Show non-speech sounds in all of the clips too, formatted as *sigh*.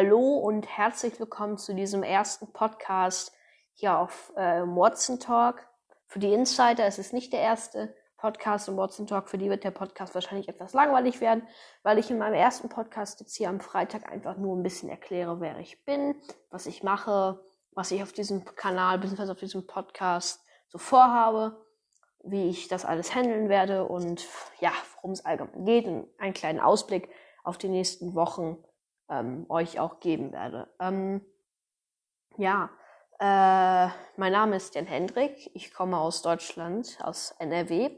Hallo und herzlich willkommen zu diesem ersten Podcast hier auf äh, Watson Talk. Für die Insider ist es nicht der erste Podcast im Watson Talk. Für die wird der Podcast wahrscheinlich etwas langweilig werden, weil ich in meinem ersten Podcast jetzt hier am Freitag einfach nur ein bisschen erkläre, wer ich bin, was ich mache, was ich auf diesem Kanal bzw. auf diesem Podcast so vorhabe, wie ich das alles handeln werde und ja, worum es allgemein geht und einen kleinen Ausblick auf die nächsten Wochen ähm, euch auch geben werde. Ähm, ja, äh, mein Name ist Jan Hendrik. Ich komme aus Deutschland, aus NRW.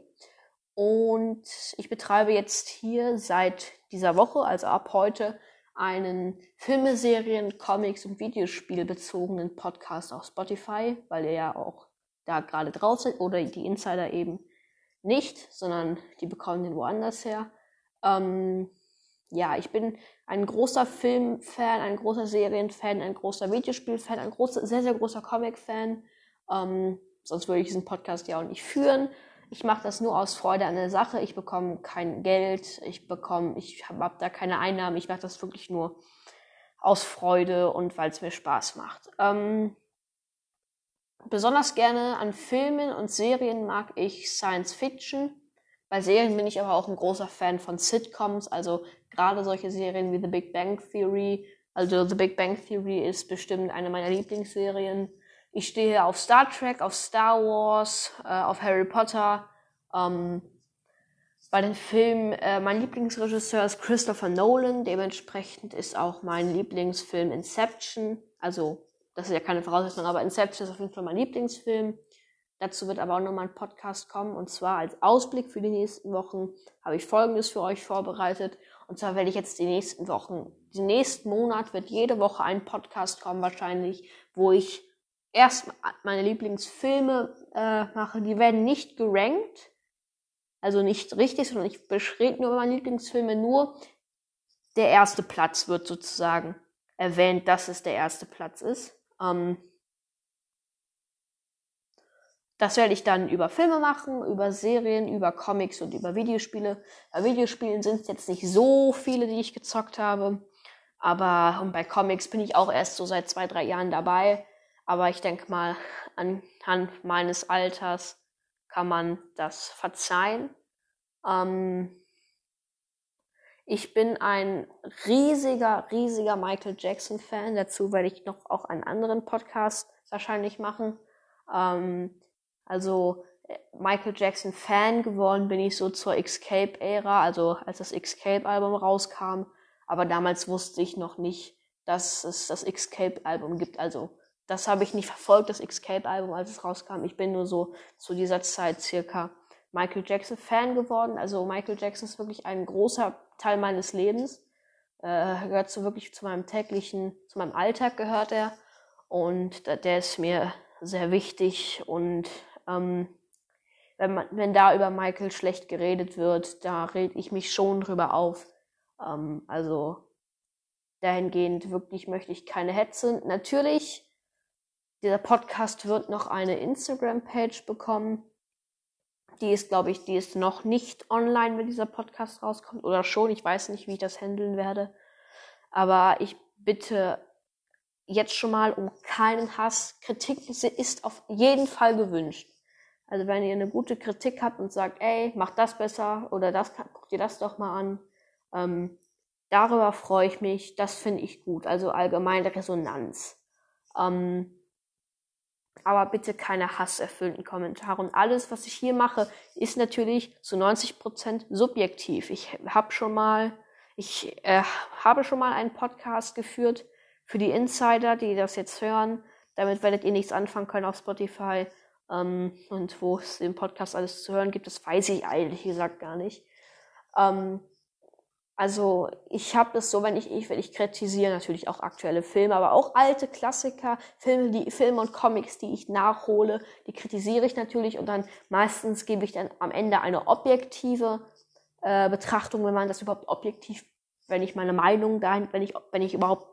Und ich betreibe jetzt hier seit dieser Woche, also ab heute, einen Filme, Serien, Comics und Videospiel bezogenen Podcast auf Spotify, weil ihr ja auch da gerade drauf seid oder die Insider eben nicht, sondern die bekommen den woanders her. Ähm, ja, ich bin ein großer Filmfan, ein großer Serienfan, ein großer Videospielfan, ein großer, sehr, sehr großer Comic-Fan. Ähm, sonst würde ich diesen Podcast ja auch nicht führen. Ich mache das nur aus Freude an der Sache. Ich bekomme kein Geld, ich bekomme, ich habe hab da keine Einnahmen. Ich mache das wirklich nur aus Freude und weil es mir Spaß macht. Ähm, besonders gerne an Filmen und Serien mag ich Science Fiction. Bei Serien bin ich aber auch ein großer Fan von Sitcoms, also gerade solche Serien wie The Big Bang Theory. Also The Big Bang Theory ist bestimmt eine meiner Lieblingsserien. Ich stehe auf Star Trek, auf Star Wars, äh, auf Harry Potter. Ähm, bei den Filmen, äh, mein Lieblingsregisseur ist Christopher Nolan. Dementsprechend ist auch mein Lieblingsfilm Inception. Also, das ist ja keine Voraussetzung, aber Inception ist auf jeden Fall mein Lieblingsfilm. Dazu wird aber auch nochmal ein Podcast kommen. Und zwar als Ausblick für die nächsten Wochen habe ich Folgendes für euch vorbereitet. Und zwar werde ich jetzt die nächsten Wochen, den nächsten Monat wird jede Woche ein Podcast kommen wahrscheinlich, wo ich erst meine Lieblingsfilme äh, mache. Die werden nicht gerankt, also nicht richtig, sondern ich beschränke nur meine Lieblingsfilme. Nur der erste Platz wird sozusagen erwähnt, dass es der erste Platz ist. Ähm, das werde ich dann über Filme machen, über Serien, über Comics und über Videospiele. Bei Videospielen sind es jetzt nicht so viele, die ich gezockt habe. Aber und bei Comics bin ich auch erst so seit zwei, drei Jahren dabei. Aber ich denke mal, anhand meines Alters kann man das verzeihen. Ähm ich bin ein riesiger, riesiger Michael Jackson-Fan. Dazu werde ich noch auch einen anderen Podcast wahrscheinlich machen. Ähm also äh, Michael Jackson Fan geworden bin ich so zur Escape-Ära, also als das Escape-Album rauskam. Aber damals wusste ich noch nicht, dass es das Escape-Album gibt. Also das habe ich nicht verfolgt, das Escape-Album, als es rauskam. Ich bin nur so zu dieser Zeit circa Michael Jackson Fan geworden. Also Michael Jackson ist wirklich ein großer Teil meines Lebens. Äh, gehört so wirklich zu meinem täglichen, zu meinem Alltag gehört er. Und der ist mir sehr wichtig und ähm, wenn, man, wenn da über Michael schlecht geredet wird, da rede ich mich schon drüber auf. Ähm, also dahingehend wirklich möchte ich keine Hetze. Natürlich, dieser Podcast wird noch eine Instagram-Page bekommen. Die ist, glaube ich, die ist noch nicht online, wenn dieser Podcast rauskommt. Oder schon, ich weiß nicht, wie ich das handeln werde. Aber ich bitte jetzt schon mal um keinen Hass. Kritik ist auf jeden Fall gewünscht. Also wenn ihr eine gute Kritik habt und sagt, ey, mach das besser oder das, guck dir das doch mal an, ähm, darüber freue ich mich. Das finde ich gut. Also allgemeine Resonanz. Ähm, aber bitte keine hasserfüllten Kommentare. Und alles, was ich hier mache, ist natürlich zu 90 Prozent subjektiv. Ich habe schon mal, ich äh, habe schon mal einen Podcast geführt für die Insider, die das jetzt hören. Damit werdet ihr nichts anfangen können auf Spotify. Ähm, und wo es im Podcast alles zu hören gibt, das weiß ich eigentlich gesagt gar nicht. Ähm, also ich habe das so, wenn ich, ich, wenn ich kritisiere natürlich auch aktuelle Filme, aber auch alte Klassiker, Filme, die Filme und Comics, die ich nachhole, die kritisiere ich natürlich und dann meistens gebe ich dann am Ende eine objektive äh, Betrachtung, wenn man das überhaupt objektiv, wenn ich meine Meinung dahin, wenn ich, wenn ich überhaupt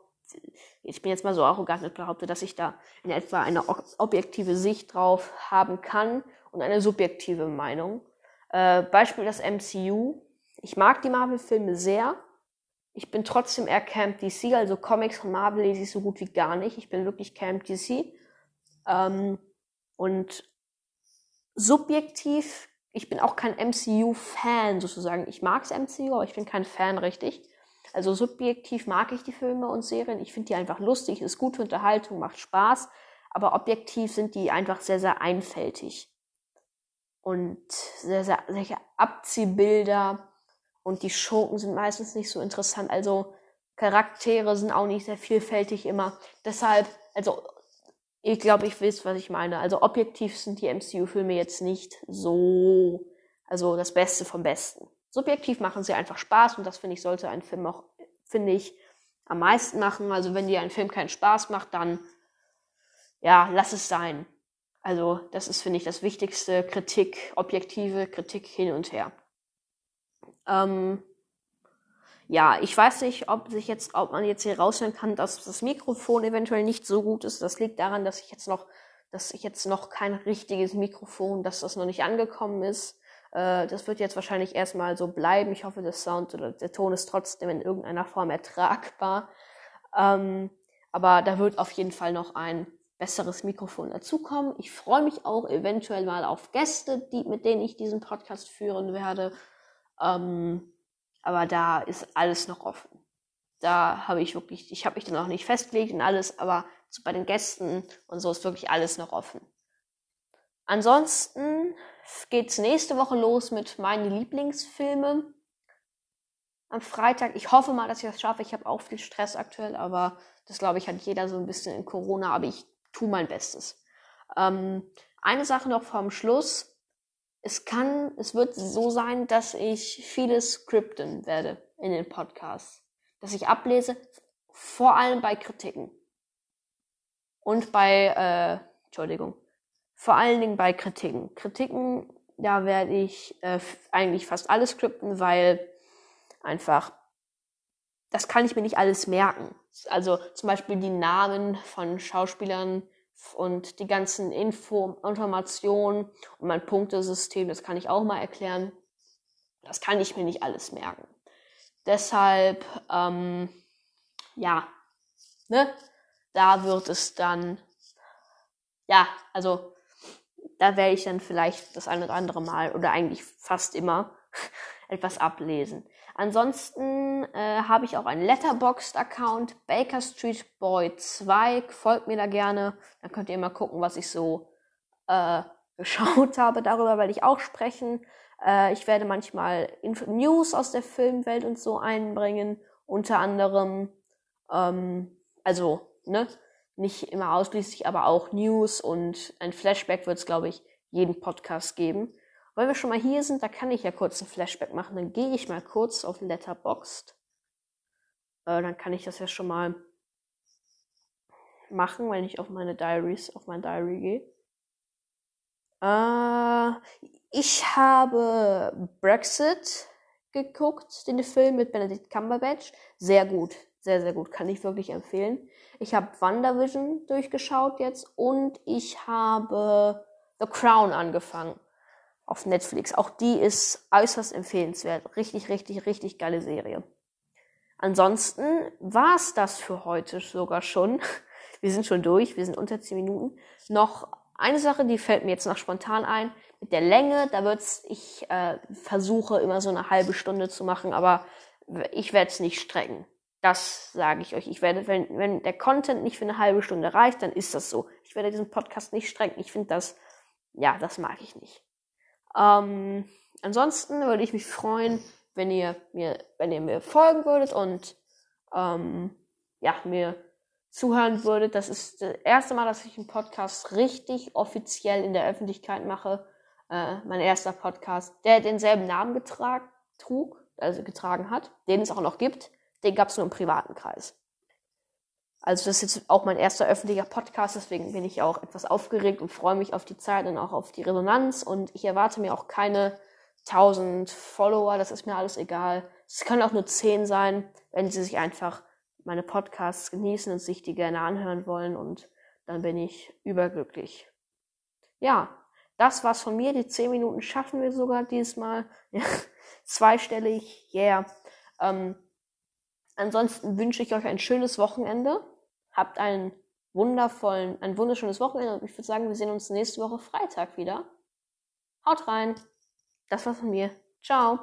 ich bin jetzt mal so arrogant und behaupte, dass ich da in etwa eine objektive Sicht drauf haben kann und eine subjektive Meinung. Äh, Beispiel das MCU. Ich mag die Marvel-Filme sehr. Ich bin trotzdem eher Camp DC, also Comics von Marvel lese ich so gut wie gar nicht. Ich bin wirklich Camp DC. Ähm, und subjektiv, ich bin auch kein MCU-Fan sozusagen. Ich mag's MCU, aber ich bin kein Fan richtig. Also subjektiv mag ich die Filme und Serien. Ich finde die einfach lustig, ist gute Unterhaltung, macht Spaß. Aber objektiv sind die einfach sehr, sehr einfältig. Und sehr, sehr, sehr Abziehbilder. Und die Schurken sind meistens nicht so interessant. Also Charaktere sind auch nicht sehr vielfältig immer. Deshalb, also ich glaube, ich weiß, was ich meine. Also objektiv sind die MCU-Filme jetzt nicht so, also das Beste vom Besten. Subjektiv machen sie einfach Spaß und das finde ich sollte ein Film auch, finde ich, am meisten machen. Also wenn dir ein Film keinen Spaß macht, dann ja, lass es sein. Also das ist, finde ich, das Wichtigste. Kritik, objektive Kritik hin und her. Ähm, ja, ich weiß nicht, ob sich jetzt, ob man jetzt hier raushören kann, dass das Mikrofon eventuell nicht so gut ist. Das liegt daran, dass ich jetzt noch, dass ich jetzt noch kein richtiges Mikrofon, dass das noch nicht angekommen ist. Äh, das wird jetzt wahrscheinlich erstmal so bleiben. Ich hoffe, der Sound oder der Ton ist trotzdem in irgendeiner Form ertragbar. Ähm, aber da wird auf jeden Fall noch ein besseres Mikrofon dazukommen. Ich freue mich auch eventuell mal auf Gäste, die, mit denen ich diesen Podcast führen werde. Ähm, aber da ist alles noch offen. Da habe ich wirklich, ich habe mich dann noch nicht festgelegt und alles, aber bei den Gästen und so ist wirklich alles noch offen. Ansonsten geht's nächste Woche los mit meinen Lieblingsfilmen. Am Freitag. Ich hoffe mal, dass ich das schaffe. Ich habe auch viel Stress aktuell, aber das glaube ich hat jeder so ein bisschen in Corona. Aber ich tue mein Bestes. Ähm, eine Sache noch vom Schluss es kann, es wird so sein, dass ich vieles skripten werde in den Podcasts. Dass ich ablese, vor allem bei Kritiken. Und bei, äh, Entschuldigung, vor allen Dingen bei Kritiken. Kritiken, da werde ich äh, eigentlich fast alles skripten, weil einfach, das kann ich mir nicht alles merken. Also zum Beispiel die Namen von Schauspielern, und die ganzen Info Informationen und mein Punktesystem, das kann ich auch mal erklären. Das kann ich mir nicht alles merken. Deshalb, ähm, ja, ne, da wird es dann, ja, also da werde ich dann vielleicht das ein oder andere Mal oder eigentlich fast immer *laughs* etwas ablesen. Ansonsten äh, habe ich auch einen Letterboxd-Account, Baker Street Boy 2. Folgt mir da gerne. Dann könnt ihr mal gucken, was ich so äh, geschaut habe. Darüber werde ich auch sprechen. Äh, ich werde manchmal Inf News aus der Filmwelt und so einbringen. Unter anderem, ähm, also, ne, nicht immer ausschließlich, aber auch News und ein Flashback wird es, glaube ich, jeden Podcast geben. Weil wir schon mal hier sind, da kann ich ja kurz ein Flashback machen. Dann gehe ich mal kurz auf Letterboxd. Äh, dann kann ich das ja schon mal machen, wenn ich auf meine Diaries, auf mein Diary gehe. Äh, ich habe Brexit geguckt, den Film mit Benedict Cumberbatch. Sehr gut, sehr, sehr gut. Kann ich wirklich empfehlen. Ich habe WandaVision durchgeschaut jetzt und ich habe The Crown angefangen auf Netflix. Auch die ist äußerst empfehlenswert. Richtig, richtig, richtig geile Serie. Ansonsten war's das für heute sogar schon. *laughs* Wir sind schon durch, wir sind unter 10 Minuten. Noch eine Sache, die fällt mir jetzt noch spontan ein. Mit der Länge, da wird's, ich äh, versuche immer so eine halbe Stunde zu machen, aber ich werde es nicht strecken. Das sage ich euch. Ich werde, wenn, wenn der Content nicht für eine halbe Stunde reicht, dann ist das so. Ich werde diesen Podcast nicht strecken. Ich finde das, ja, das mag ich nicht. Ähm, ansonsten würde ich mich freuen, wenn ihr mir, wenn ihr mir folgen würdet und ähm, ja, mir zuhören würdet. Das ist das erste Mal, dass ich einen Podcast richtig offiziell in der Öffentlichkeit mache. Äh, mein erster Podcast, der denselben Namen getragen, trug, also getragen hat, den es auch noch gibt. Den gab es nur im privaten Kreis. Also das ist jetzt auch mein erster öffentlicher Podcast, deswegen bin ich auch etwas aufgeregt und freue mich auf die Zeit und auch auf die Resonanz. Und ich erwarte mir auch keine 1000 Follower, das ist mir alles egal. Es können auch nur 10 sein, wenn sie sich einfach meine Podcasts genießen und sich die gerne anhören wollen. Und dann bin ich überglücklich. Ja, das war's von mir. Die 10 Minuten schaffen wir sogar diesmal. *laughs* Zweistellig, yeah. Ähm, Ansonsten wünsche ich euch ein schönes Wochenende. Habt einen wundervollen, ein wunderschönes Wochenende. Und ich würde sagen, wir sehen uns nächste Woche Freitag wieder. Haut rein. Das war's von mir. Ciao.